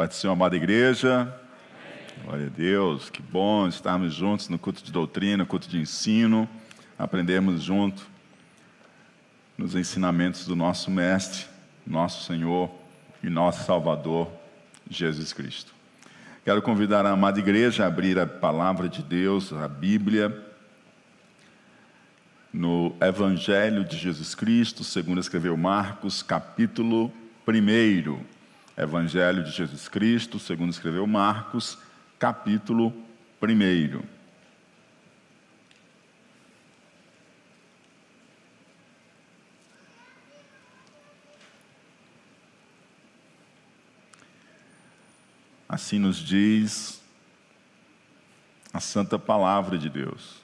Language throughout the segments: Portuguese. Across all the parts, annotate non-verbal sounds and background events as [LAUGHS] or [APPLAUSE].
Pai do Senhor, amada igreja. Glória a Deus, que bom estarmos juntos no culto de doutrina, culto de ensino, aprendemos junto nos ensinamentos do nosso Mestre, nosso Senhor e nosso Salvador, Jesus Cristo. Quero convidar a amada igreja a abrir a palavra de Deus, a Bíblia, no Evangelho de Jesus Cristo, segundo escreveu Marcos, capítulo 1. Evangelho de Jesus Cristo, segundo escreveu Marcos, capítulo 1. Assim nos diz a santa palavra de Deus.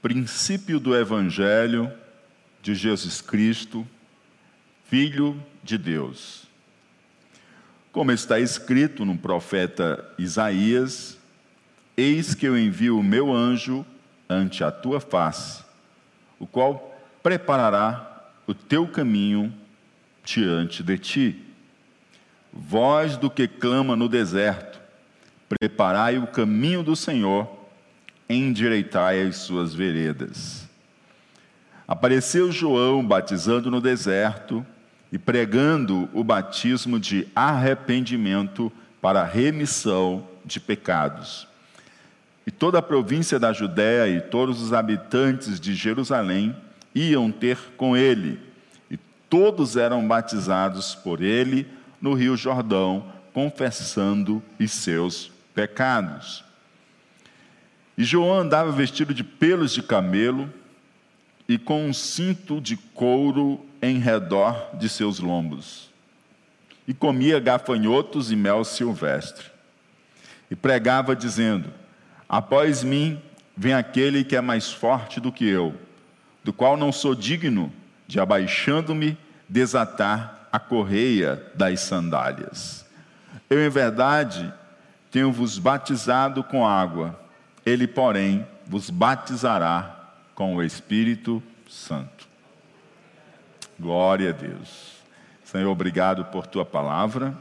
Princípio do Evangelho de Jesus Cristo, Filho de Deus. Como está escrito no profeta Isaías: Eis que eu envio o meu anjo ante a tua face, o qual preparará o teu caminho diante de ti. Voz do que clama no deserto, preparai o caminho do Senhor, endireitai as suas veredas. Apareceu João batizando no deserto, e pregando o batismo de arrependimento para remissão de pecados. E toda a província da Judéia e todos os habitantes de Jerusalém iam ter com ele, e todos eram batizados por ele no Rio Jordão, confessando os seus pecados. E João andava vestido de pelos de camelo e com um cinto de couro em redor de seus lombos. E comia gafanhotos e mel silvestre. E pregava, dizendo: Após mim vem aquele que é mais forte do que eu, do qual não sou digno de, abaixando-me, desatar a correia das sandálias. Eu, em verdade, tenho-vos batizado com água, ele, porém, vos batizará com o Espírito Santo. Glória a Deus. Senhor, obrigado por tua palavra.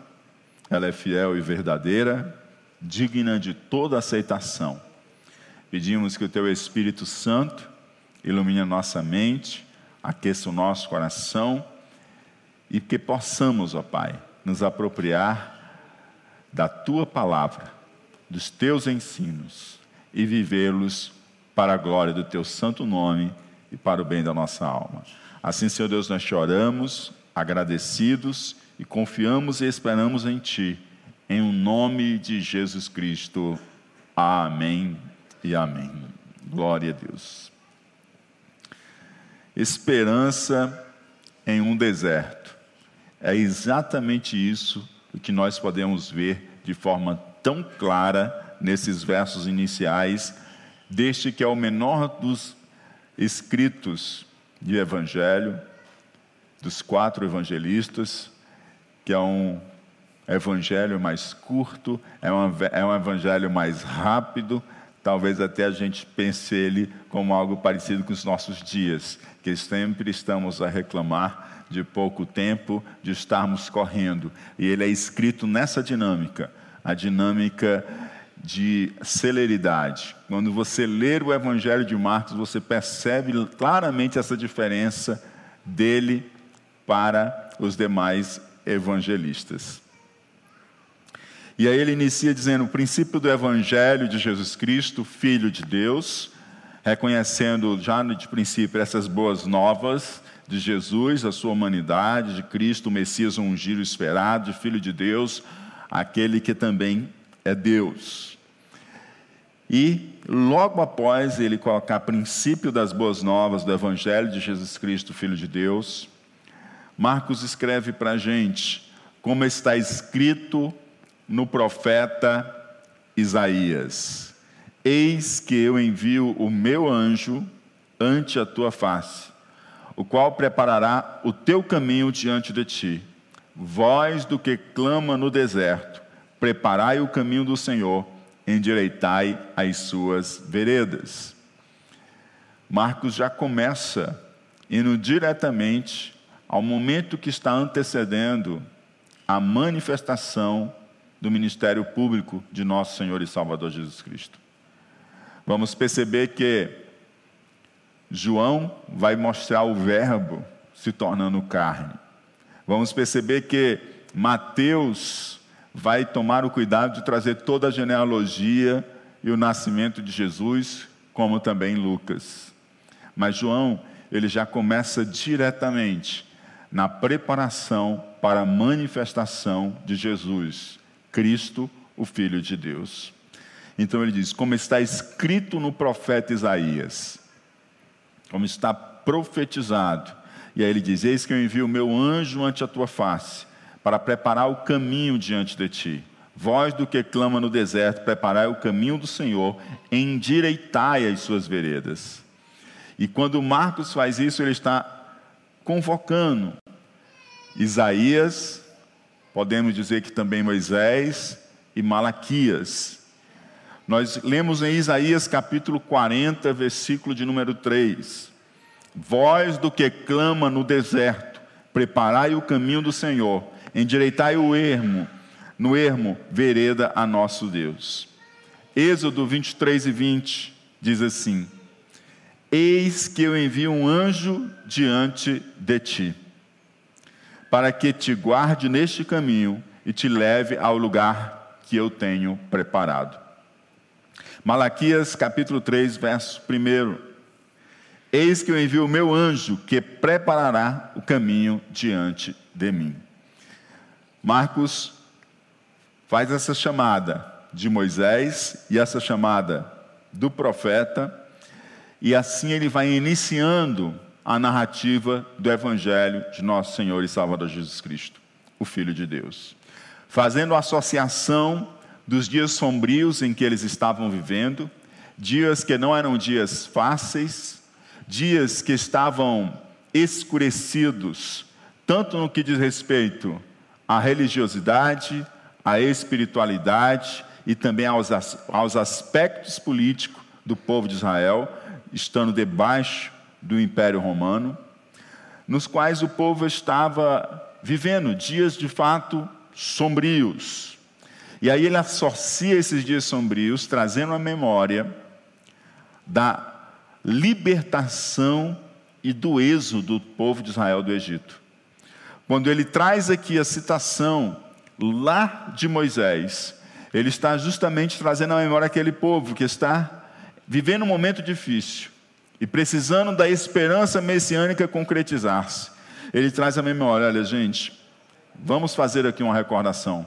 Ela é fiel e verdadeira, digna de toda aceitação. Pedimos que o teu Espírito Santo ilumine a nossa mente, aqueça o nosso coração e que possamos, ó Pai, nos apropriar da tua palavra, dos teus ensinos e vivê-los para a glória do teu santo nome e para o bem da nossa alma. Assim, Senhor Deus, nós choramos, agradecidos e confiamos e esperamos em Ti, em o nome de Jesus Cristo. Amém e amém. Glória a Deus. Esperança em um deserto. É exatamente isso que nós podemos ver de forma tão clara nesses versos iniciais, deste que é o menor dos escritos de evangelho, dos quatro evangelistas, que é um evangelho mais curto, é um, é um evangelho mais rápido, talvez até a gente pense ele como algo parecido com os nossos dias, que sempre estamos a reclamar de pouco tempo, de estarmos correndo. E ele é escrito nessa dinâmica, a dinâmica de celeridade. Quando você ler o Evangelho de Marcos, você percebe claramente essa diferença dele para os demais evangelistas. E aí ele inicia dizendo: o princípio do Evangelho de Jesus Cristo, Filho de Deus, reconhecendo já de princípio essas boas novas de Jesus, a sua humanidade, de Cristo, o Messias ungido esperado, de Filho de Deus, aquele que também é Deus. E logo após ele colocar princípio das boas novas do Evangelho de Jesus Cristo, Filho de Deus, Marcos escreve para a gente como está escrito no profeta Isaías: Eis que eu envio o meu anjo ante a tua face, o qual preparará o teu caminho diante de ti. Voz do que clama no deserto, preparai o caminho do Senhor, endireitai as suas veredas. Marcos já começa indo diretamente ao momento que está antecedendo a manifestação do ministério público de nosso Senhor e Salvador Jesus Cristo. Vamos perceber que João vai mostrar o Verbo se tornando carne. Vamos perceber que Mateus vai tomar o cuidado de trazer toda a genealogia e o nascimento de Jesus, como também Lucas. Mas João, ele já começa diretamente na preparação para a manifestação de Jesus, Cristo, o Filho de Deus. Então ele diz: como está escrito no profeta Isaías, como está profetizado. E aí ele diz: Eis que eu envio o meu anjo ante a tua face, para preparar o caminho diante de ti. Voz do que clama no deserto, preparai o caminho do Senhor, endireitai as suas veredas. E quando Marcos faz isso, ele está convocando Isaías, podemos dizer que também Moisés e Malaquias. Nós lemos em Isaías capítulo 40, versículo de número 3: Voz do que clama no deserto, preparai o caminho do Senhor, endireitai o ermo, no ermo, vereda a nosso Deus. Êxodo 23 e 20 diz assim: Eis que eu envio um anjo diante de ti, para que te guarde neste caminho e te leve ao lugar que eu tenho preparado. Malaquias capítulo 3, verso 1. Eis que eu envio o meu anjo que preparará o caminho diante de mim. Marcos faz essa chamada de Moisés e essa chamada do profeta e assim ele vai iniciando a narrativa do Evangelho de nosso Senhor e Salvador Jesus Cristo, o Filho de Deus. Fazendo associação dos dias sombrios em que eles estavam vivendo, dias que não eram dias fáceis, dias que estavam escurecidos, tanto no que diz respeito à religiosidade, à espiritualidade e também aos, aos aspectos políticos do povo de Israel, estando debaixo do Império Romano, nos quais o povo estava vivendo dias de fato sombrios. E aí ele associa esses dias sombrios, trazendo a memória da libertação e do êxodo do povo de Israel do Egito. Quando ele traz aqui a citação lá de Moisés, ele está justamente trazendo à memória aquele povo que está vivendo um momento difícil e precisando da esperança messiânica concretizar-se, ele traz a memória: olha, gente, vamos fazer aqui uma recordação.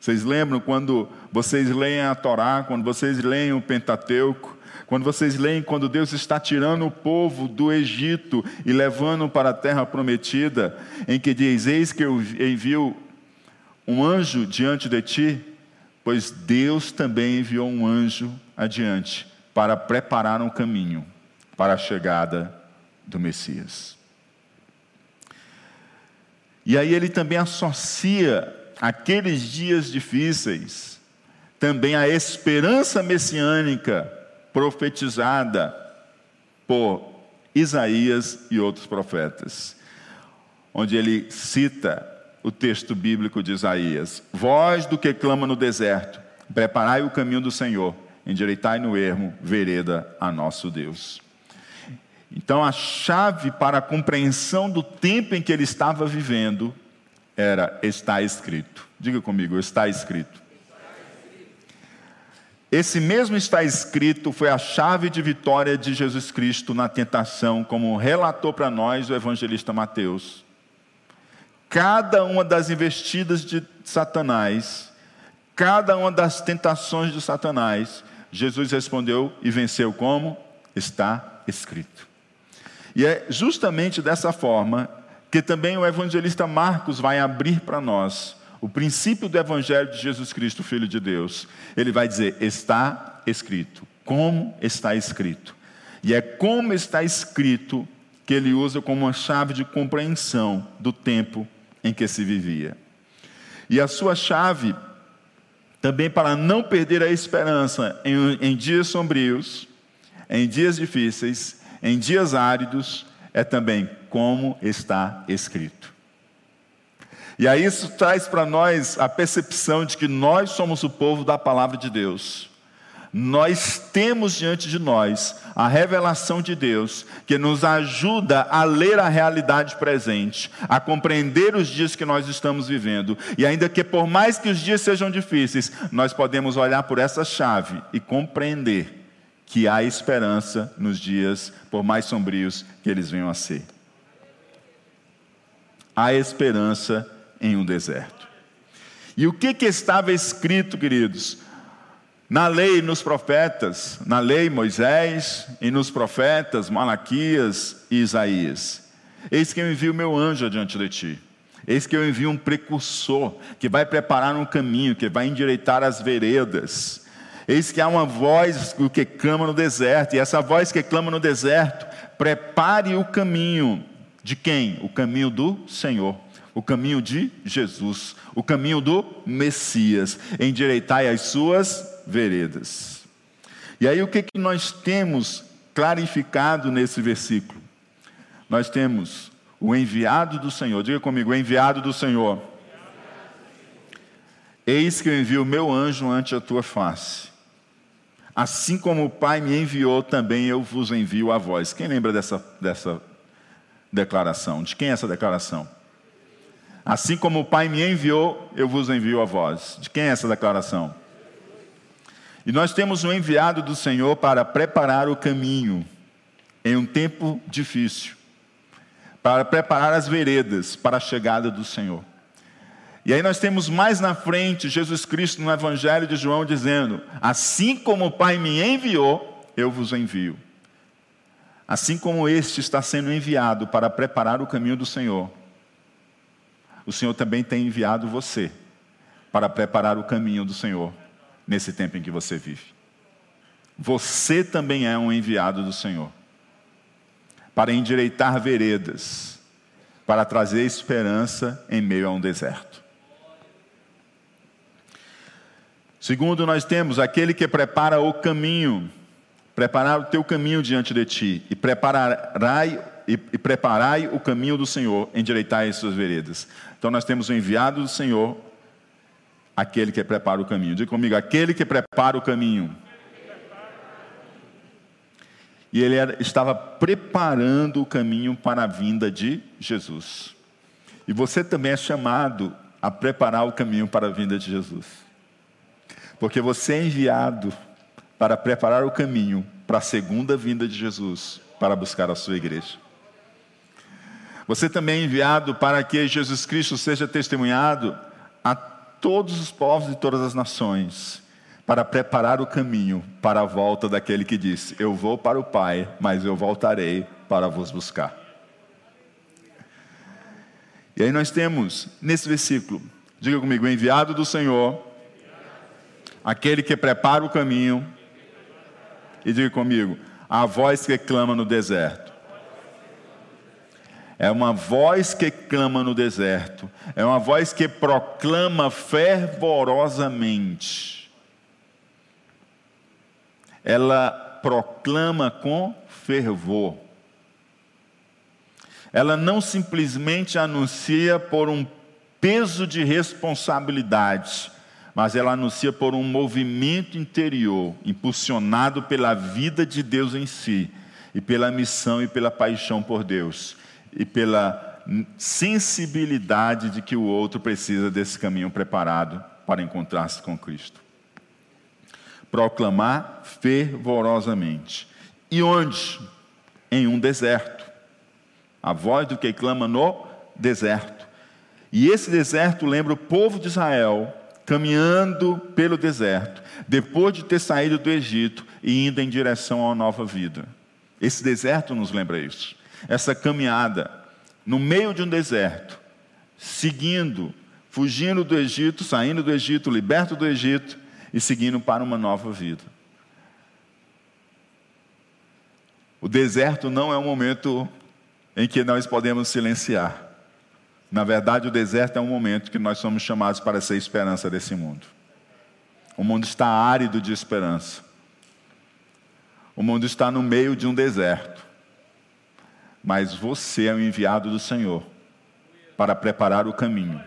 Vocês lembram quando vocês leem a Torá, quando vocês leem o Pentateuco, quando vocês leem quando Deus está tirando o povo do Egito e levando para a terra prometida, em que diz: Eis que eu envio um anjo diante de ti, pois Deus também enviou um anjo adiante para preparar um caminho para a chegada do Messias. E aí ele também associa aqueles dias difíceis também a esperança messiânica profetizada por Isaías e outros profetas, onde ele cita o texto bíblico de Isaías: Voz do que clama no deserto, preparai o caminho do Senhor endireitai no ermo vereda a nosso Deus. Então, a chave para a compreensão do tempo em que ele estava vivendo era está escrito. Diga comigo, está escrito. Esse mesmo está escrito foi a chave de vitória de Jesus Cristo na tentação, como relatou para nós o evangelista Mateus. Cada uma das investidas de Satanás, cada uma das tentações de Satanás, Jesus respondeu e venceu como? Está escrito. E é justamente dessa forma que também o evangelista Marcos vai abrir para nós o princípio do evangelho de Jesus Cristo, Filho de Deus. Ele vai dizer: está escrito. Como está escrito. E é como está escrito que ele usa como uma chave de compreensão do tempo em que se vivia. E a sua chave também para não perder a esperança em, em dias sombrios, em dias difíceis, em dias áridos, é também como está escrito. E aí isso traz para nós a percepção de que nós somos o povo da palavra de Deus. Nós temos diante de nós a revelação de Deus, que nos ajuda a ler a realidade presente, a compreender os dias que nós estamos vivendo. E ainda que por mais que os dias sejam difíceis, nós podemos olhar por essa chave e compreender que há esperança nos dias, por mais sombrios que eles venham a ser. Há esperança em um deserto. E o que, que estava escrito, queridos? Na lei, nos profetas, na lei Moisés e nos profetas Malaquias e Isaías. Eis que eu envio meu anjo adiante de ti. Eis que eu envio um precursor que vai preparar um caminho, que vai endireitar as veredas. Eis que há uma voz que clama no deserto, e essa voz que clama no deserto, prepare o caminho de quem? O caminho do Senhor o caminho de Jesus, o caminho do Messias, endireitai as suas veredas. E aí o que, que nós temos clarificado nesse versículo? Nós temos o enviado do Senhor, diga comigo, o enviado do Senhor. Eis que eu envio o meu anjo ante a tua face. Assim como o Pai me enviou, também eu vos envio a vós. Quem lembra dessa, dessa declaração? De quem é essa declaração? Assim como o Pai me enviou, eu vos envio a vós. De quem é essa declaração? E nós temos um enviado do Senhor para preparar o caminho em um tempo difícil, para preparar as veredas para a chegada do Senhor. E aí nós temos mais na frente Jesus Cristo no Evangelho de João dizendo: Assim como o Pai me enviou, eu vos envio. Assim como este está sendo enviado para preparar o caminho do Senhor, o Senhor também tem enviado você para preparar o caminho do Senhor nesse tempo em que você vive. Você também é um enviado do Senhor para endireitar veredas, para trazer esperança em meio a um deserto. Segundo, nós temos aquele que prepara o caminho, preparar o teu caminho diante de ti, e preparai, e, e preparai o caminho do Senhor, endireitai as suas veredas. Então nós temos o enviado do Senhor, aquele que prepara o caminho. Diga comigo, aquele que prepara o caminho. E ele era, estava preparando o caminho para a vinda de Jesus. E você também é chamado a preparar o caminho para a vinda de Jesus. Porque você é enviado para preparar o caminho para a segunda vinda de Jesus, para buscar a sua igreja. Você também é enviado para que Jesus Cristo seja testemunhado a todos os povos e todas as nações, para preparar o caminho para a volta daquele que disse: Eu vou para o Pai, mas eu voltarei para vos buscar. E aí nós temos nesse versículo, diga comigo, enviado do Senhor, aquele que prepara o caminho, e diga comigo, a voz que clama no deserto. É uma voz que clama no deserto. É uma voz que proclama fervorosamente. Ela proclama com fervor. Ela não simplesmente anuncia por um peso de responsabilidade, mas ela anuncia por um movimento interior, impulsionado pela vida de Deus em si, e pela missão e pela paixão por Deus e pela sensibilidade de que o outro precisa desse caminho preparado para encontrar-se com Cristo. Proclamar fervorosamente. E onde? Em um deserto. A voz do que clama no deserto. E esse deserto lembra o povo de Israel caminhando pelo deserto, depois de ter saído do Egito e indo em direção uma nova vida. Esse deserto nos lembra isso essa caminhada no meio de um deserto, seguindo, fugindo do Egito, saindo do Egito, liberto do Egito e seguindo para uma nova vida. O deserto não é um momento em que nós podemos silenciar. Na verdade, o deserto é um momento que nós somos chamados para ser esperança desse mundo. O mundo está árido de esperança. O mundo está no meio de um deserto mas você é o enviado do Senhor para preparar o caminho,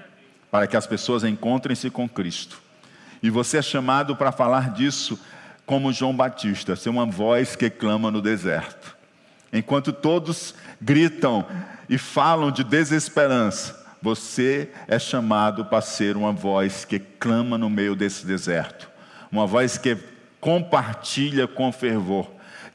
para que as pessoas encontrem-se com Cristo. E você é chamado para falar disso como João Batista, ser uma voz que clama no deserto. Enquanto todos gritam e falam de desesperança, você é chamado para ser uma voz que clama no meio desse deserto, uma voz que compartilha com fervor,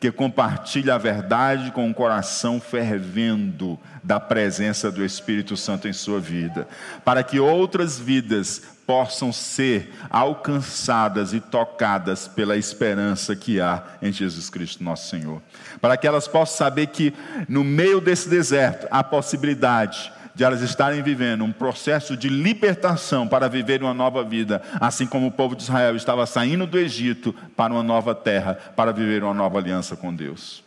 que compartilha a verdade com o coração fervendo da presença do Espírito Santo em sua vida, para que outras vidas possam ser alcançadas e tocadas pela esperança que há em Jesus Cristo, nosso Senhor. Para que elas possam saber que no meio desse deserto há possibilidade de elas estarem vivendo um processo de libertação para viver uma nova vida, assim como o povo de Israel estava saindo do Egito para uma nova terra, para viver uma nova aliança com Deus.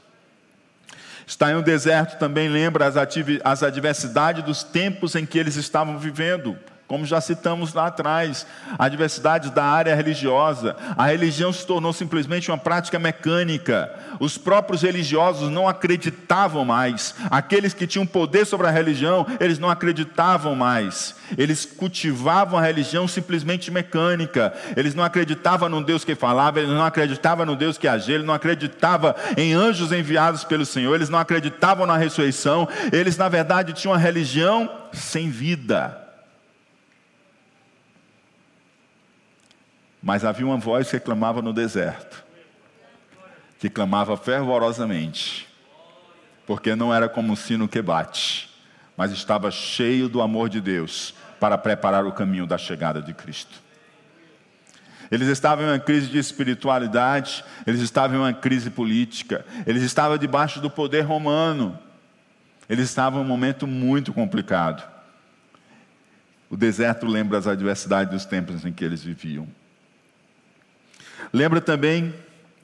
Estar em um deserto também lembra as, as adversidades dos tempos em que eles estavam vivendo como já citamos lá atrás, a diversidade da área religiosa. A religião se tornou simplesmente uma prática mecânica. Os próprios religiosos não acreditavam mais. Aqueles que tinham poder sobre a religião, eles não acreditavam mais. Eles cultivavam a religião simplesmente mecânica. Eles não acreditavam no Deus que falava, eles não acreditavam no Deus que agia, eles não acreditavam em anjos enviados pelo Senhor, eles não acreditavam na ressurreição. Eles, na verdade, tinham uma religião sem vida. Mas havia uma voz que clamava no deserto, que clamava fervorosamente, porque não era como um sino que bate, mas estava cheio do amor de Deus para preparar o caminho da chegada de Cristo. Eles estavam em uma crise de espiritualidade, eles estavam em uma crise política, eles estavam debaixo do poder romano, eles estavam em um momento muito complicado. O deserto lembra as adversidades dos tempos em que eles viviam. Lembra também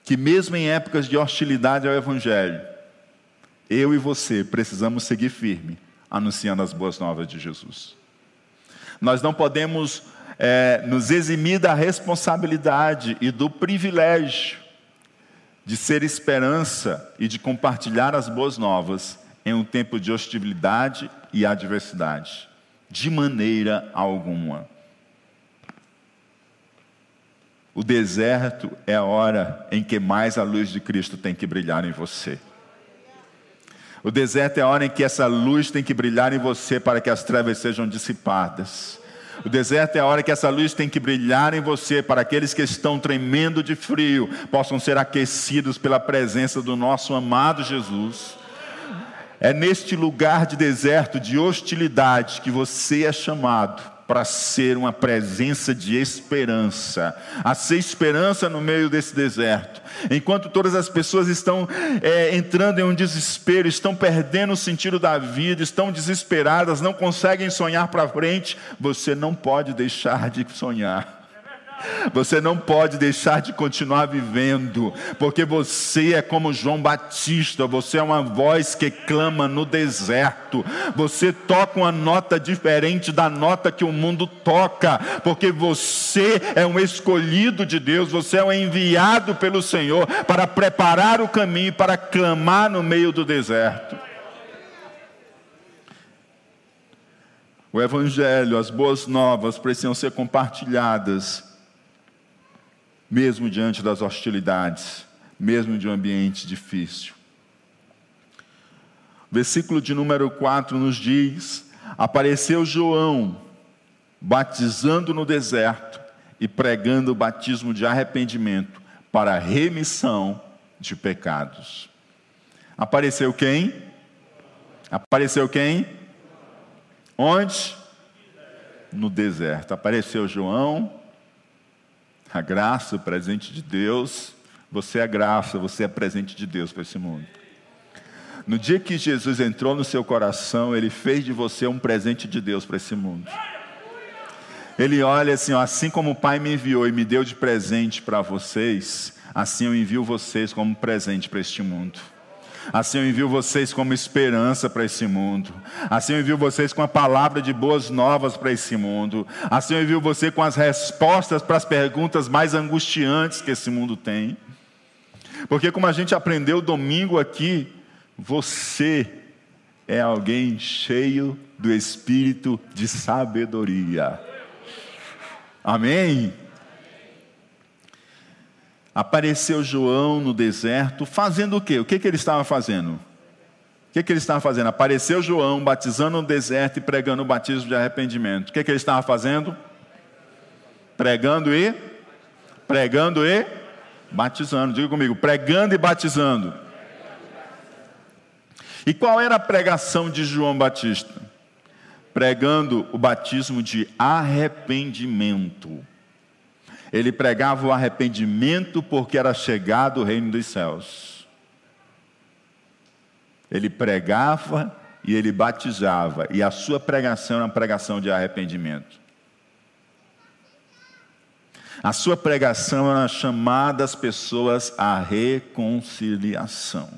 que, mesmo em épocas de hostilidade ao Evangelho, eu e você precisamos seguir firme, anunciando as boas novas de Jesus. Nós não podemos é, nos eximir da responsabilidade e do privilégio de ser esperança e de compartilhar as boas novas em um tempo de hostilidade e adversidade, de maneira alguma. O deserto é a hora em que mais a luz de Cristo tem que brilhar em você. O deserto é a hora em que essa luz tem que brilhar em você para que as trevas sejam dissipadas. O deserto é a hora que essa luz tem que brilhar em você para aqueles que estão tremendo de frio possam ser aquecidos pela presença do nosso amado Jesus. É neste lugar de deserto, de hostilidade, que você é chamado para ser uma presença de esperança, a ser esperança no meio desse deserto. Enquanto todas as pessoas estão é, entrando em um desespero, estão perdendo o sentido da vida, estão desesperadas, não conseguem sonhar para frente, você não pode deixar de sonhar. Você não pode deixar de continuar vivendo, porque você é como João Batista, você é uma voz que clama no deserto. Você toca uma nota diferente da nota que o mundo toca, porque você é um escolhido de Deus, você é um enviado pelo Senhor para preparar o caminho para clamar no meio do deserto. O Evangelho, as boas novas precisam ser compartilhadas mesmo diante das hostilidades, mesmo de um ambiente difícil. Versículo de número 4 nos diz: Apareceu João, batizando no deserto e pregando o batismo de arrependimento para remissão de pecados. Apareceu quem? Apareceu quem? Onde? No deserto. Apareceu João, a graça, o presente de Deus. Você é graça, você é presente de Deus para esse mundo. No dia que Jesus entrou no seu coração, ele fez de você um presente de Deus para esse mundo. Ele olha assim, ó, assim como o Pai me enviou e me deu de presente para vocês, assim eu envio vocês como presente para este mundo. Assim eu envio vocês como esperança para esse mundo. Assim eu envio vocês com a palavra de boas novas para esse mundo. Assim eu envio você com as respostas para as perguntas mais angustiantes que esse mundo tem. Porque como a gente aprendeu domingo aqui, você é alguém cheio do espírito de sabedoria. Amém? Apareceu João no deserto, fazendo o quê? O que, que ele estava fazendo? O que, que ele estava fazendo? Apareceu João batizando no deserto e pregando o batismo de arrependimento. O que, que ele estava fazendo? Pregando e pregando e batizando. Diga comigo, pregando e batizando. E qual era a pregação de João Batista? Pregando o batismo de arrependimento. Ele pregava o arrependimento porque era chegado o reino dos céus. Ele pregava e ele batizava, e a sua pregação era uma pregação de arrependimento. A sua pregação era chamada as pessoas à reconciliação.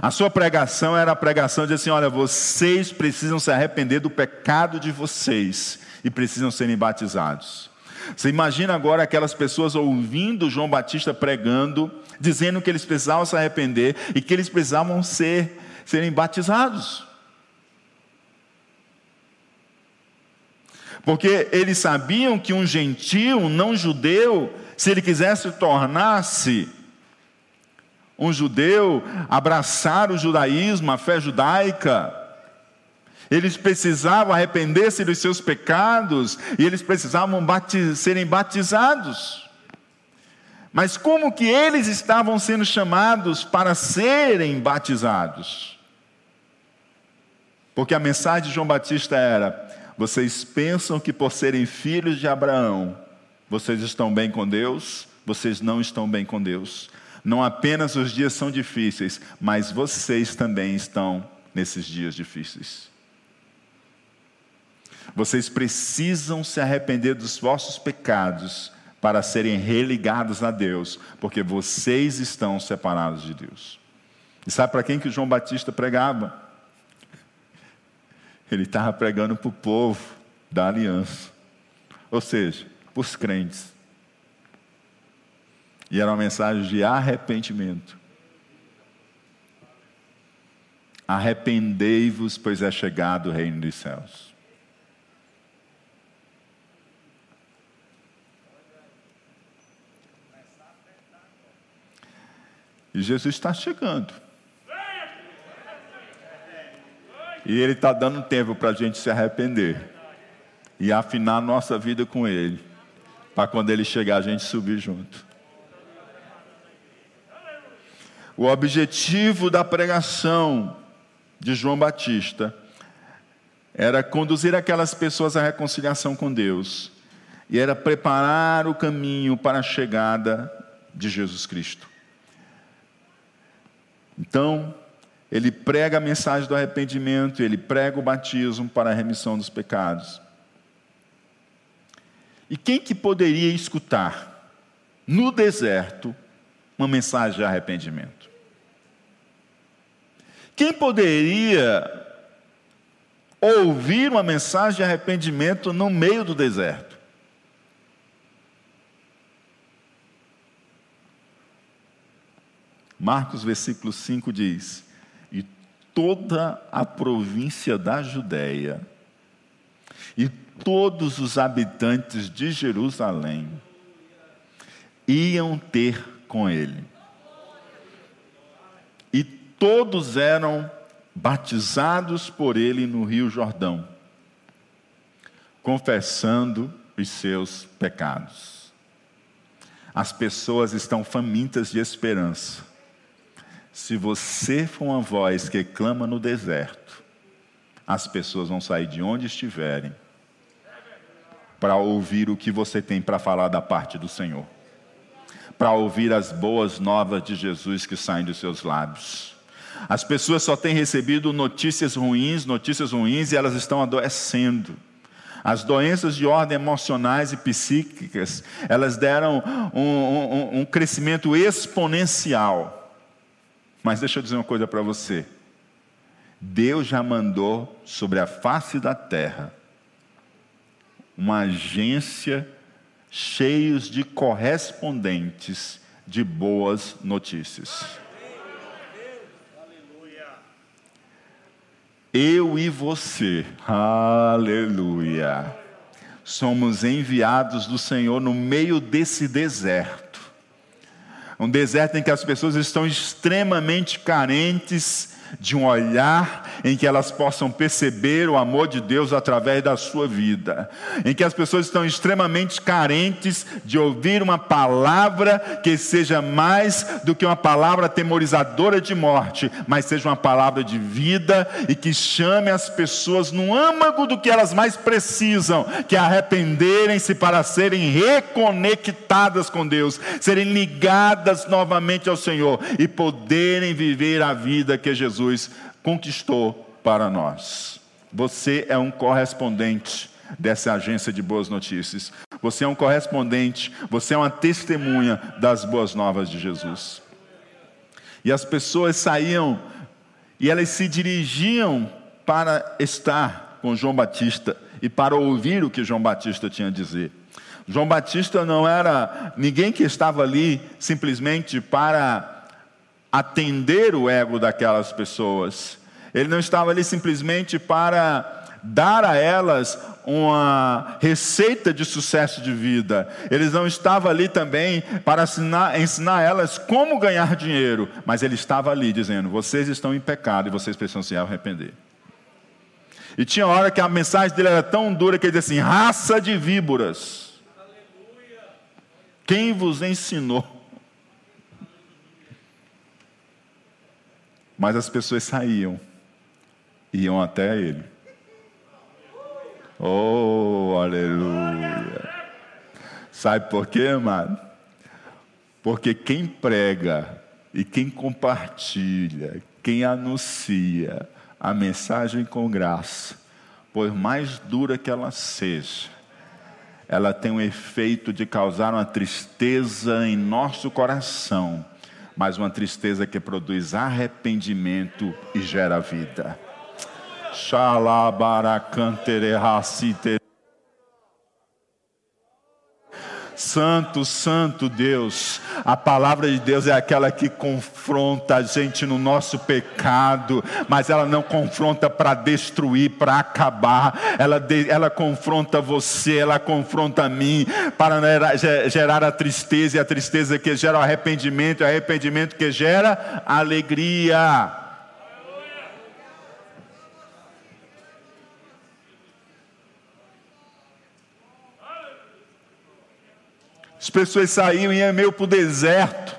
A sua pregação era a pregação de assim: olha, vocês precisam se arrepender do pecado de vocês e precisam serem batizados. Você imagina agora aquelas pessoas ouvindo João Batista pregando, dizendo que eles precisavam se arrepender e que eles precisavam ser serem batizados. Porque eles sabiam que um gentio, um não judeu, se ele quisesse tornar-se um judeu, abraçar o judaísmo, a fé judaica, eles precisavam arrepender-se dos seus pecados e eles precisavam batiz, serem batizados. Mas como que eles estavam sendo chamados para serem batizados? Porque a mensagem de João Batista era: vocês pensam que por serem filhos de Abraão, vocês estão bem com Deus? Vocês não estão bem com Deus. Não apenas os dias são difíceis, mas vocês também estão nesses dias difíceis. Vocês precisam se arrepender dos vossos pecados para serem religados a Deus, porque vocês estão separados de Deus. E sabe para quem que João Batista pregava? Ele estava pregando para o povo da aliança, ou seja, para os crentes. E era uma mensagem de arrependimento. Arrependei-vos, pois é chegado o reino dos céus. E Jesus está chegando. E Ele está dando tempo para a gente se arrepender e afinar nossa vida com Ele, para quando Ele chegar a gente subir junto. O objetivo da pregação de João Batista era conduzir aquelas pessoas à reconciliação com Deus e era preparar o caminho para a chegada de Jesus Cristo. Então, ele prega a mensagem do arrependimento, ele prega o batismo para a remissão dos pecados. E quem que poderia escutar no deserto uma mensagem de arrependimento? Quem poderia ouvir uma mensagem de arrependimento no meio do deserto? Marcos versículo 5 diz: toda a província da Judéia e todos os habitantes de Jerusalém iam ter com ele. E todos eram batizados por ele no Rio Jordão, confessando os seus pecados. As pessoas estão famintas de esperança se você for uma voz que clama no deserto, as pessoas vão sair de onde estiverem para ouvir o que você tem para falar da parte do Senhor, para ouvir as boas novas de Jesus que saem dos seus lábios. As pessoas só têm recebido notícias ruins, notícias ruins, e elas estão adoecendo. As doenças de ordem emocionais e psíquicas, elas deram um, um, um crescimento exponencial. Mas deixa eu dizer uma coisa para você. Deus já mandou sobre a face da terra uma agência cheios de correspondentes de boas notícias. Eu e você, aleluia, somos enviados do Senhor no meio desse deserto. Um deserto em que as pessoas estão extremamente carentes de um olhar em que elas possam perceber o amor de Deus através da sua vida, em que as pessoas estão extremamente carentes de ouvir uma palavra que seja mais do que uma palavra temorizadora de morte, mas seja uma palavra de vida e que chame as pessoas no âmago do que elas mais precisam, que arrependerem-se para serem reconectadas com Deus, serem ligadas novamente ao Senhor e poderem viver a vida que Jesus Jesus conquistou para nós. Você é um correspondente dessa agência de boas notícias. Você é um correspondente, você é uma testemunha das boas novas de Jesus. E as pessoas saíam e elas se dirigiam para estar com João Batista e para ouvir o que João Batista tinha a dizer. João Batista não era ninguém que estava ali simplesmente para atender o ego daquelas pessoas. Ele não estava ali simplesmente para dar a elas uma receita de sucesso de vida. Ele não estava ali também para ensinar, ensinar elas como ganhar dinheiro, mas ele estava ali dizendo: vocês estão em pecado e vocês precisam se arrepender. E tinha hora que a mensagem dele era tão dura que ele dizia assim: raça de víboras. Quem vos ensinou? Mas as pessoas saíam, iam até ele. Oh, aleluia. Sabe por quê, amado? Porque quem prega e quem compartilha, quem anuncia a mensagem com graça, por mais dura que ela seja, ela tem o efeito de causar uma tristeza em nosso coração mas uma tristeza que produz arrependimento e gera vida. Santo, Santo Deus, a palavra de Deus é aquela que confronta a gente no nosso pecado, mas ela não confronta para destruir, para acabar, ela, de, ela confronta você, ela confronta a mim, para gerar a tristeza, e a tristeza que gera o arrependimento, e o arrependimento que gera alegria. As pessoas saíam e iam meio para o deserto.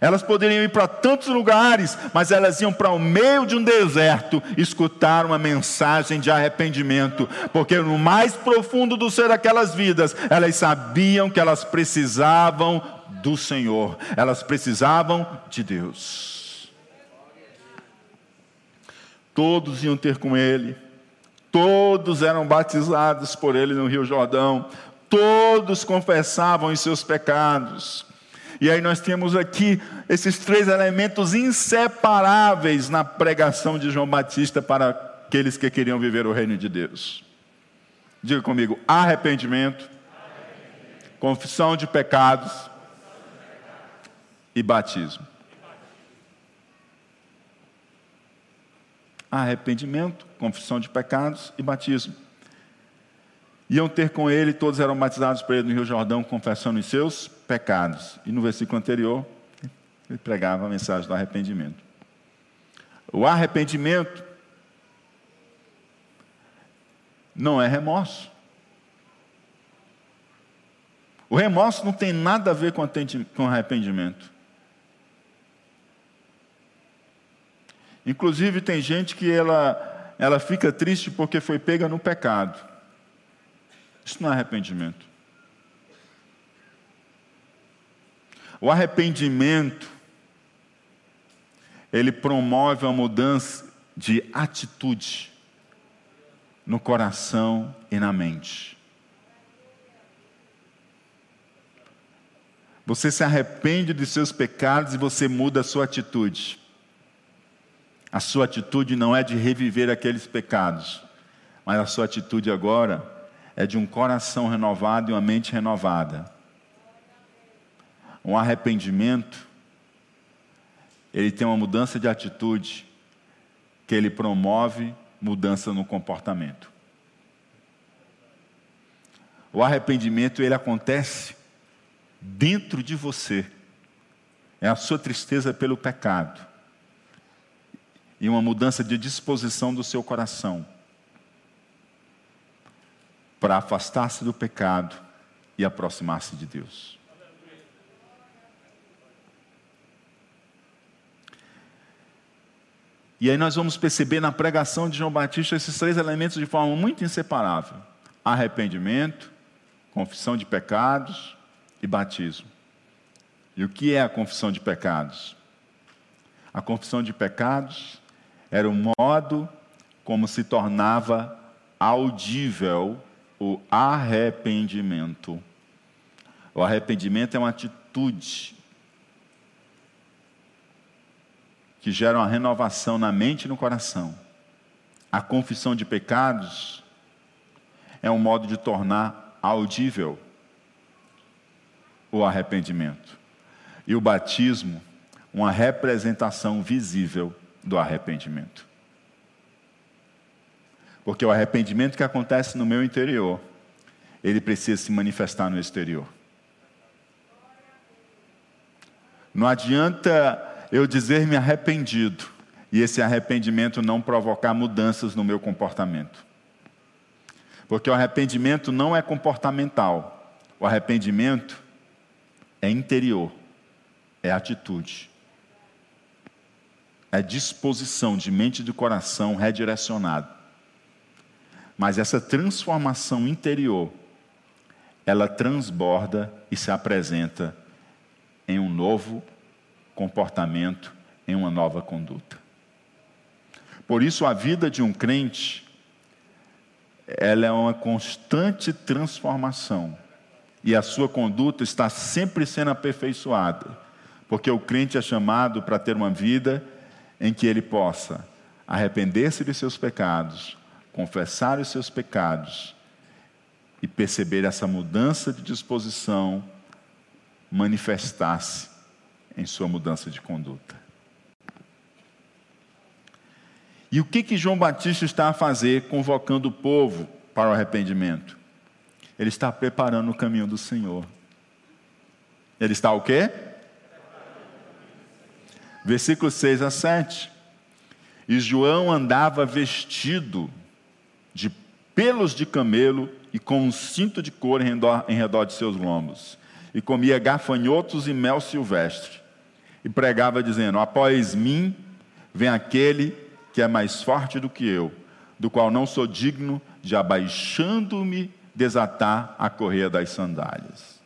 Elas poderiam ir para tantos lugares, mas elas iam para o meio de um deserto escutar uma mensagem de arrependimento, porque no mais profundo do ser daquelas vidas, elas sabiam que elas precisavam do Senhor, elas precisavam de Deus. Todos iam ter com Ele, todos eram batizados por Ele no Rio Jordão, todos confessavam os seus pecados. E aí nós temos aqui esses três elementos inseparáveis na pregação de João Batista para aqueles que queriam viver o reino de Deus. Diga comigo: arrependimento, confissão de pecados e batismo. Arrependimento, confissão de pecados e batismo iam ter com ele, todos eram batizados por ele no Rio Jordão, confessando os seus pecados. E no versículo anterior, ele pregava a mensagem do arrependimento. O arrependimento não é remorso. O remorso não tem nada a ver com arrependimento. Inclusive, tem gente que ela, ela fica triste porque foi pega no pecado. Isso não é arrependimento. O arrependimento, ele promove a mudança de atitude no coração e na mente. Você se arrepende de seus pecados e você muda a sua atitude. A sua atitude não é de reviver aqueles pecados, mas a sua atitude agora é de um coração renovado e uma mente renovada. Um arrependimento, ele tem uma mudança de atitude, que ele promove mudança no comportamento. O arrependimento ele acontece dentro de você. É a sua tristeza pelo pecado. E uma mudança de disposição do seu coração para afastar-se do pecado e aproximar-se de Deus. E aí nós vamos perceber na pregação de João Batista esses três elementos de forma muito inseparável: arrependimento, confissão de pecados e batismo. E o que é a confissão de pecados? A confissão de pecados era o modo como se tornava audível o arrependimento. O arrependimento é uma atitude que geram a renovação na mente e no coração. A confissão de pecados é um modo de tornar audível o arrependimento. E o batismo, uma representação visível do arrependimento. Porque o arrependimento que acontece no meu interior, ele precisa se manifestar no exterior. Não adianta eu dizer me arrependido e esse arrependimento não provocar mudanças no meu comportamento. Porque o arrependimento não é comportamental, o arrependimento é interior, é atitude, é disposição de mente e de coração redirecionado. Mas essa transformação interior, ela transborda e se apresenta em um novo comportamento em uma nova conduta. Por isso, a vida de um crente, ela é uma constante transformação. E a sua conduta está sempre sendo aperfeiçoada. Porque o crente é chamado para ter uma vida em que ele possa arrepender-se de seus pecados, confessar os seus pecados e perceber essa mudança de disposição manifestar-se em sua mudança de conduta. E o que que João Batista está a fazer convocando o povo para o arrependimento? Ele está preparando o caminho do Senhor. Ele está o quê? Versículo 6 a 7. E João andava vestido de pelos de camelo e com um cinto de couro em redor, em redor de seus lombos, e comia gafanhotos e mel silvestre e pregava dizendo: Após mim vem aquele que é mais forte do que eu, do qual não sou digno de abaixando-me desatar a correia das sandálias.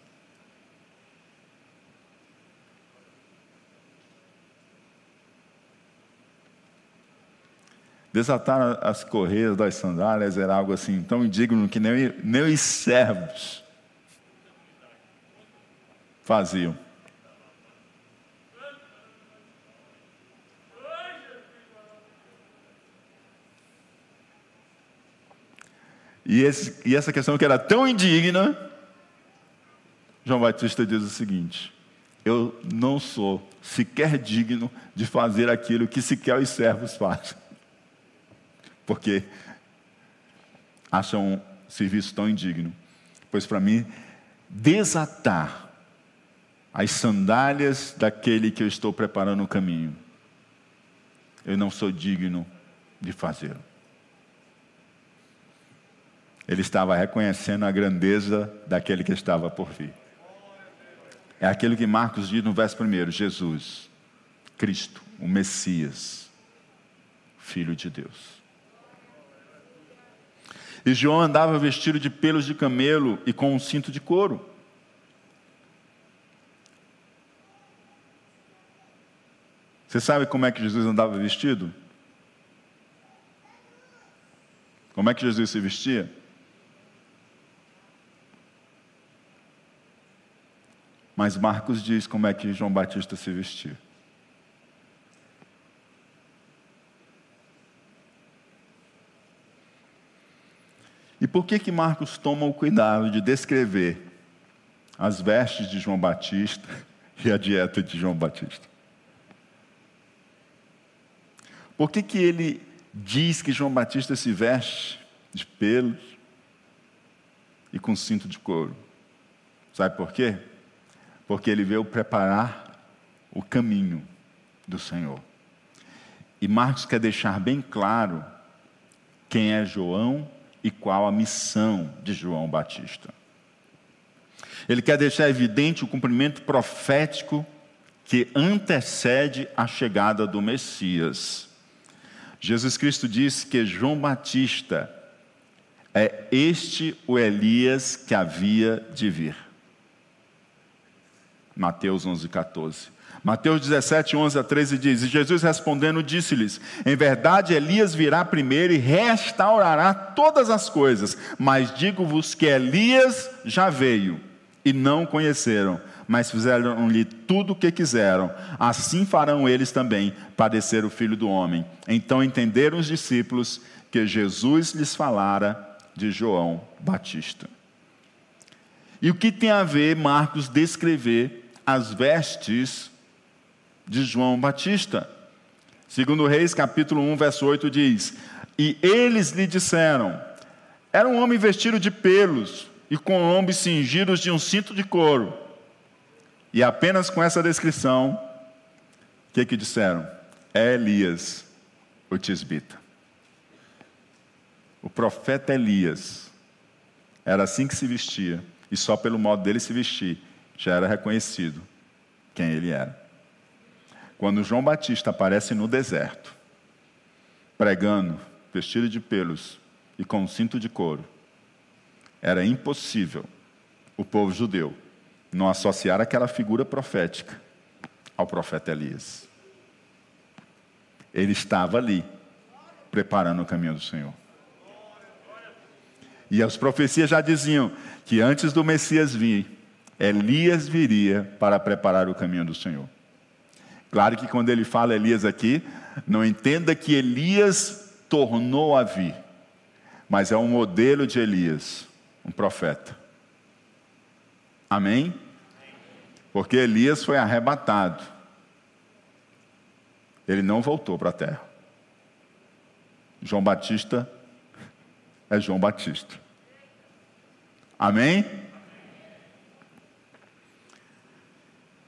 Desatar as correias das sandálias era algo assim tão indigno que nem, nem os servos faziam. E, esse, e essa questão que era tão indigna, João Batista diz o seguinte: Eu não sou sequer digno de fazer aquilo que sequer os servos fazem. Porque acham um serviço tão indigno. Pois para mim, desatar as sandálias daquele que eu estou preparando o caminho, eu não sou digno de fazê-lo. Ele estava reconhecendo a grandeza daquele que estava por vir. É aquilo que Marcos diz no verso 1: Jesus, Cristo, o Messias, Filho de Deus. E João andava vestido de pelos de camelo e com um cinto de couro. Você sabe como é que Jesus andava vestido? Como é que Jesus se vestia? Mas Marcos diz como é que João Batista se vestia. Por que que Marcos toma o cuidado de descrever as vestes de João Batista [LAUGHS] e a dieta de João Batista? Por que que ele diz que João Batista se veste de pelos e com cinto de couro. Sabe por quê? Porque ele veio preparar o caminho do Senhor. E Marcos quer deixar bem claro quem é João e qual a missão de João Batista. Ele quer deixar evidente o cumprimento profético que antecede a chegada do Messias. Jesus Cristo disse que João Batista é este o Elias que havia de vir. Mateus 11, 14. Mateus 17, 11 a 13 diz: E Jesus respondendo disse-lhes: Em verdade, Elias virá primeiro e restaurará todas as coisas, mas digo-vos que Elias já veio e não conheceram, mas fizeram-lhe tudo o que quiseram. Assim farão eles também padecer o filho do homem. Então entenderam os discípulos que Jesus lhes falara de João Batista. E o que tem a ver Marcos descrever as vestes de João Batista. Segundo Reis, capítulo 1, verso 8 diz: E eles lhe disseram: Era um homem vestido de pelos e com ombros cingidos de um cinto de couro. E apenas com essa descrição, o que, que disseram? É Elias, o tisbita. O profeta Elias era assim que se vestia, e só pelo modo dele se vestir já era reconhecido quem ele era. Quando João Batista aparece no deserto, pregando, vestido de pelos e com um cinto de couro, era impossível o povo judeu não associar aquela figura profética ao profeta Elias. Ele estava ali, preparando o caminho do Senhor. E as profecias já diziam que antes do Messias vir, Elias viria para preparar o caminho do Senhor. Claro que quando ele fala Elias aqui, não entenda que Elias tornou a vir, mas é um modelo de Elias, um profeta. Amém? Porque Elias foi arrebatado. Ele não voltou para a terra. João Batista é João Batista. Amém?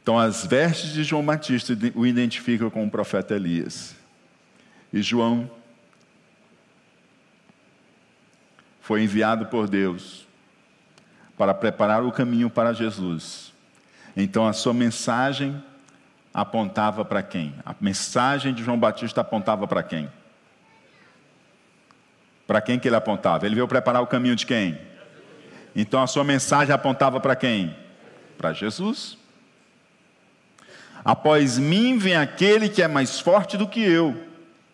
Então, as vestes de João Batista o identificam com o profeta Elias. E João foi enviado por Deus para preparar o caminho para Jesus. Então, a sua mensagem apontava para quem? A mensagem de João Batista apontava para quem? Para quem que ele apontava? Ele veio preparar o caminho de quem? Então a sua mensagem apontava para quem? Para Jesus. Após mim vem aquele que é mais forte do que eu.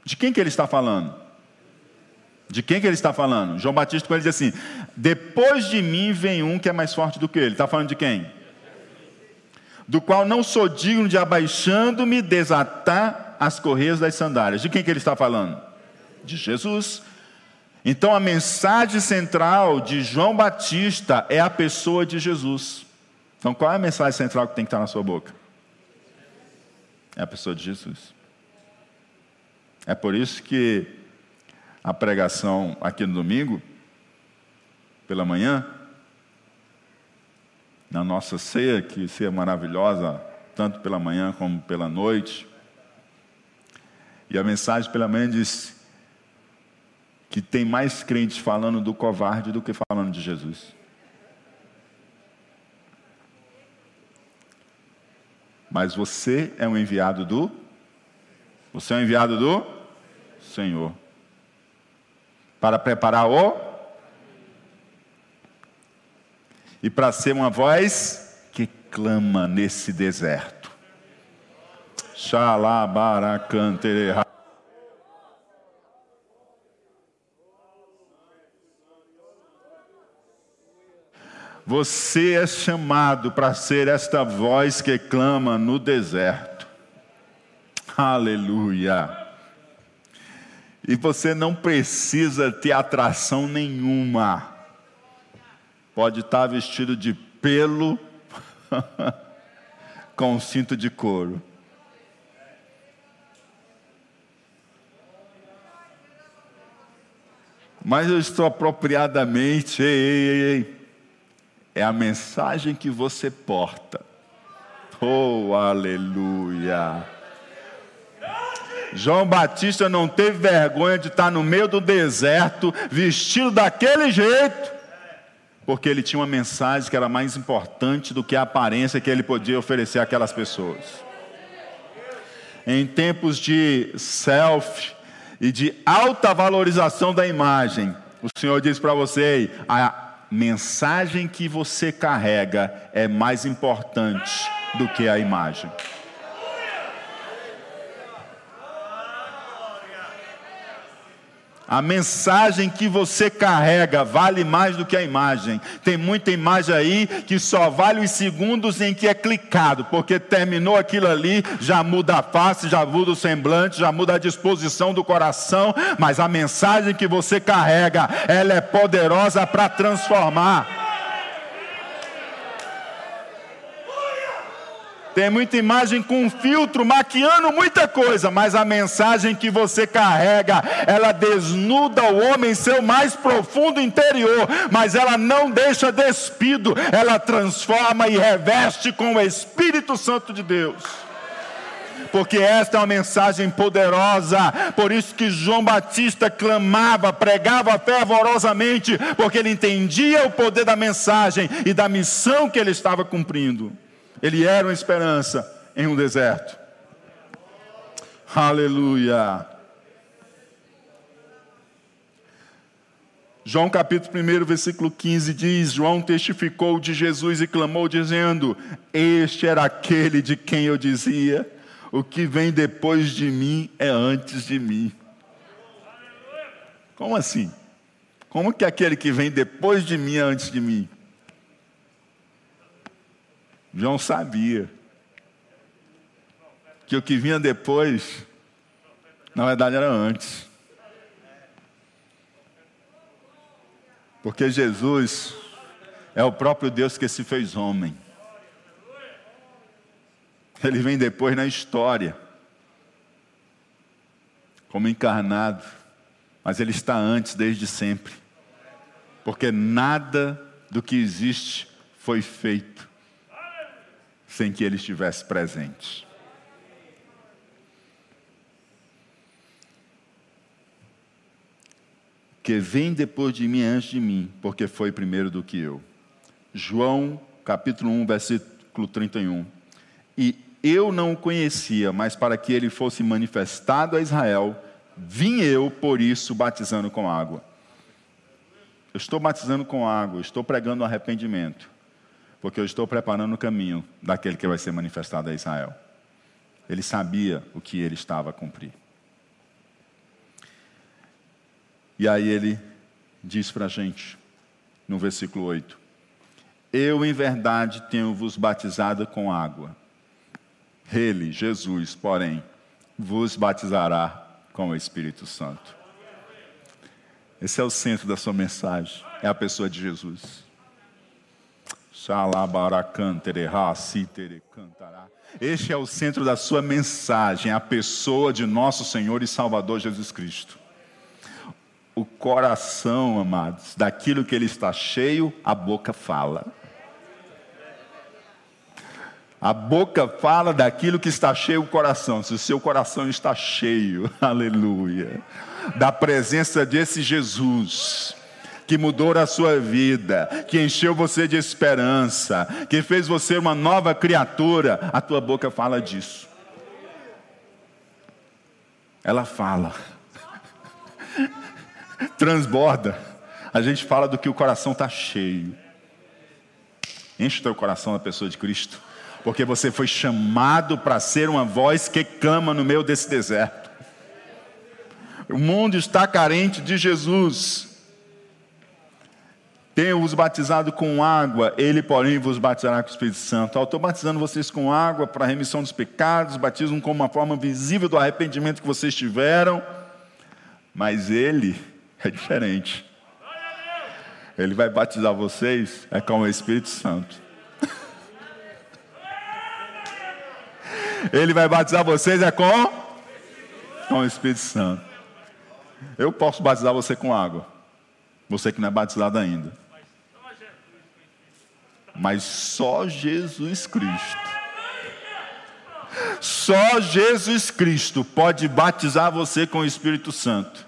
De quem que ele está falando? De quem que ele está falando? João Batista, quando ele diz assim: Depois de mim vem um que é mais forte do que ele. Está falando de quem? Do qual não sou digno de abaixando-me desatar as correias das sandálias. De quem que ele está falando? De Jesus. Então a mensagem central de João Batista é a pessoa de Jesus. Então qual é a mensagem central que tem que estar na sua boca? É a pessoa de Jesus. É por isso que a pregação aqui no domingo, pela manhã, na nossa ceia, que ceia maravilhosa, tanto pela manhã como pela noite. E a mensagem pela manhã diz que tem mais crentes falando do covarde do que falando de Jesus. Mas você é um enviado do Você é um enviado do Senhor. Para preparar o E para ser uma voz que clama nesse deserto. Xalabaracantere Você é chamado para ser esta voz que clama no deserto. Aleluia. E você não precisa ter atração nenhuma. Pode estar vestido de pelo [LAUGHS] com um cinto de couro. Mas eu estou apropriadamente, ei, ei, ei, é a mensagem que você porta. Oh, aleluia! João Batista não teve vergonha de estar no meio do deserto, vestido daquele jeito, porque ele tinha uma mensagem que era mais importante do que a aparência que ele podia oferecer àquelas pessoas. Em tempos de selfie e de alta valorização da imagem, o Senhor diz para você: a mensagem que você carrega é mais importante do que a imagem. A mensagem que você carrega vale mais do que a imagem. Tem muita imagem aí que só vale os segundos em que é clicado, porque terminou aquilo ali, já muda a face, já muda o semblante, já muda a disposição do coração, mas a mensagem que você carrega, ela é poderosa para transformar. Tem muita imagem com filtro, maquiando muita coisa, mas a mensagem que você carrega, ela desnuda o homem em seu mais profundo interior, mas ela não deixa despido, ela transforma e reveste com o Espírito Santo de Deus porque esta é uma mensagem poderosa. Por isso que João Batista clamava, pregava fervorosamente, porque ele entendia o poder da mensagem e da missão que ele estava cumprindo. Ele era uma esperança em um deserto. Aleluia. João capítulo 1, versículo 15 diz: João testificou de Jesus e clamou, dizendo: Este era aquele de quem eu dizia: O que vem depois de mim é antes de mim. Como assim? Como que aquele que vem depois de mim é antes de mim? João sabia que o que vinha depois, na verdade, era antes. Porque Jesus é o próprio Deus que se fez homem. Ele vem depois na história, como encarnado, mas ele está antes desde sempre. Porque nada do que existe foi feito sem que ele estivesse presente. Que vem depois de mim antes de mim, porque foi primeiro do que eu. João, capítulo 1, versículo 31. E eu não o conhecia, mas para que ele fosse manifestado a Israel, vim eu, por isso, batizando com água. Eu estou batizando com água, estou pregando arrependimento porque eu estou preparando o caminho daquele que vai ser manifestado a Israel. Ele sabia o que ele estava a cumprir. E aí ele diz para a gente, no versículo 8: Eu em verdade tenho vos batizado com água. Ele, Jesus, porém, vos batizará com o Espírito Santo. Esse é o centro da sua mensagem, é a pessoa de Jesus. Este é o centro da sua mensagem, a pessoa de nosso Senhor e Salvador Jesus Cristo. O coração, amados, daquilo que ele está cheio, a boca fala. A boca fala daquilo que está cheio o coração. Se o seu coração está cheio, [LAUGHS] aleluia, da presença desse Jesus, que mudou a sua vida, que encheu você de esperança, que fez você uma nova criatura, a tua boca fala disso. Ela fala, [LAUGHS] transborda. A gente fala do que o coração está cheio. Enche o teu coração da pessoa de Cristo, porque você foi chamado para ser uma voz que clama no meio desse deserto. O mundo está carente de Jesus. Tenho-vos batizado com água, ele, porém, vos batizará com o Espírito Santo. estou batizando vocês com água para a remissão dos pecados, batismo como uma forma visível do arrependimento que vocês tiveram, mas ele é diferente. Ele vai batizar vocês é com o Espírito Santo. Ele vai batizar vocês é com com o Espírito Santo. Eu posso batizar você com água. Você que não é batizado ainda. Mas só Jesus Cristo. Só Jesus Cristo pode batizar você com o Espírito Santo.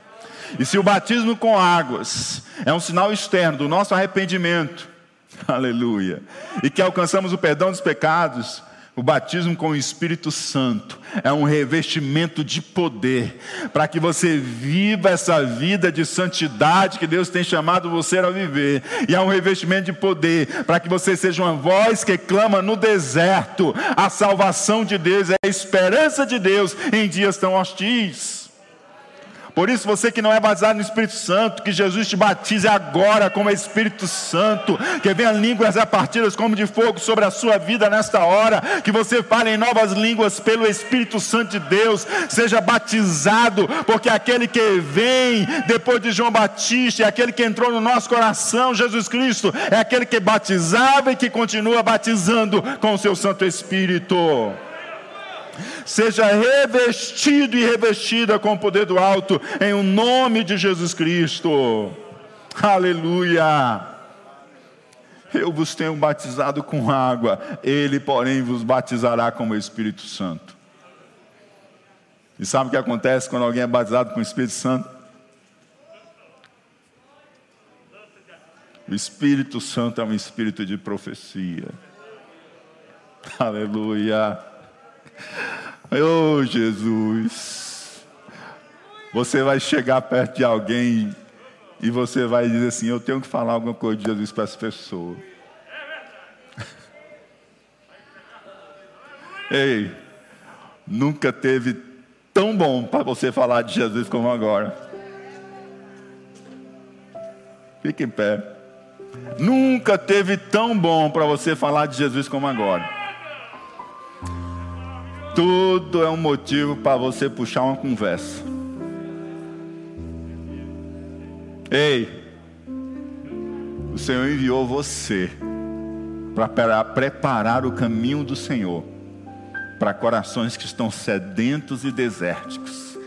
E se o batismo com águas é um sinal externo do nosso arrependimento, [LAUGHS] aleluia, e que alcançamos o perdão dos pecados, o batismo com o Espírito Santo é um revestimento de poder para que você viva essa vida de santidade que Deus tem chamado você a viver. E é um revestimento de poder para que você seja uma voz que clama no deserto a salvação de Deus, é a esperança de Deus em dias tão hostis. Por isso, você que não é batizado no Espírito Santo, que Jesus te batize agora com o Espírito Santo, que venha línguas repartidas como de fogo sobre a sua vida nesta hora, que você fale em novas línguas pelo Espírito Santo de Deus, seja batizado, porque aquele que vem depois de João Batista, é aquele que entrou no nosso coração, Jesus Cristo, é aquele que batizava e que continua batizando com o seu Santo Espírito seja revestido e revestida com o poder do alto, em o nome de Jesus Cristo. Aleluia. Eu vos tenho batizado com água, ele, porém, vos batizará com o Espírito Santo. E sabe o que acontece quando alguém é batizado com o Espírito Santo? O Espírito Santo é um espírito de profecia. Aleluia. Oh, Jesus. Você vai chegar perto de alguém e você vai dizer assim: Eu tenho que falar alguma coisa de Jesus para essa pessoa. [LAUGHS] Ei, nunca teve tão bom para você falar de Jesus como agora. Fique em pé. Nunca teve tão bom para você falar de Jesus como agora. Tudo é um motivo para você puxar uma conversa. Ei, o Senhor enviou você para preparar o caminho do Senhor para corações que estão sedentos e desérticos,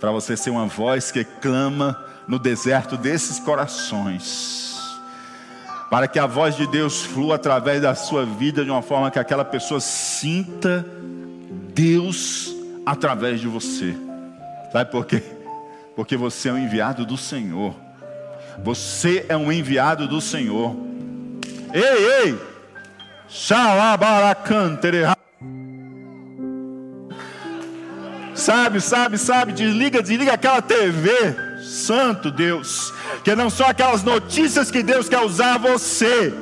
para você ser uma voz que clama no deserto desses corações, para que a voz de Deus flua através da sua vida de uma forma que aquela pessoa sinta Deus através de você. Sabe por quê? Porque você é um enviado do Senhor. Você é um enviado do Senhor. Ei, ei! Sabe, sabe, sabe, desliga, desliga aquela TV. Santo Deus, que não são aquelas notícias que Deus quer usar você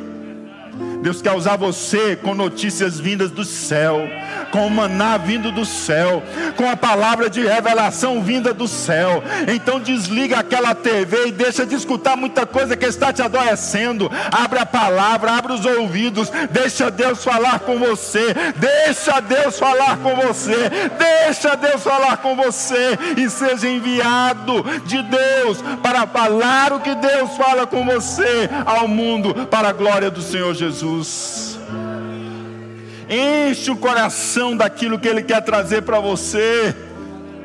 Deus quer usar você com notícias vindas do céu, com o maná vindo do céu, com a palavra de revelação vinda do céu. Então desliga aquela TV e deixa de escutar muita coisa que está te adoecendo. Abre a palavra, abre os ouvidos, deixa Deus falar com você, deixa Deus falar com você, deixa Deus falar com você e seja enviado de Deus para falar o que Deus fala com você ao mundo para a glória do Senhor Jesus. Jesus. Enche o coração daquilo que Ele quer trazer para você.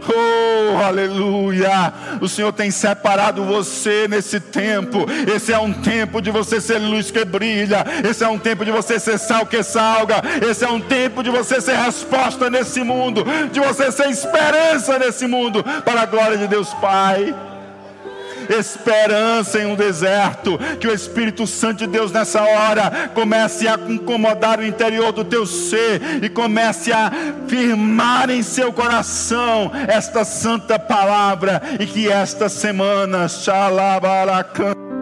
Oh, aleluia! O Senhor tem separado você nesse tempo. Esse é um tempo de você ser luz que brilha. Esse é um tempo de você ser sal que salga. Esse é um tempo de você ser resposta nesse mundo. De você ser esperança nesse mundo. Para a glória de Deus Pai esperança em um deserto. Que o Espírito Santo de Deus nessa hora comece a incomodar o interior do teu ser e comece a firmar em seu coração esta santa palavra e que esta semana, Xalabaracan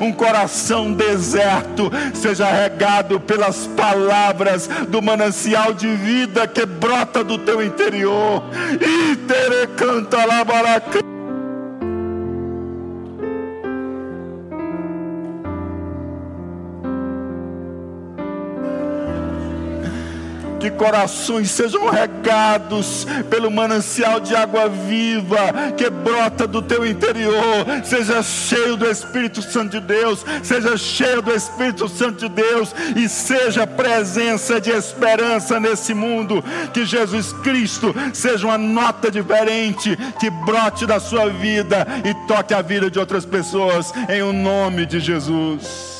um coração deserto seja regado pelas palavras do manancial de vida que brota do teu interior. E tere canta que corações sejam regados pelo manancial de água viva que brota do teu interior. Seja cheio do Espírito Santo de Deus, seja cheio do Espírito Santo de Deus e seja presença de esperança nesse mundo. Que Jesus Cristo seja uma nota diferente que brote da sua vida e toque a vida de outras pessoas em o nome de Jesus.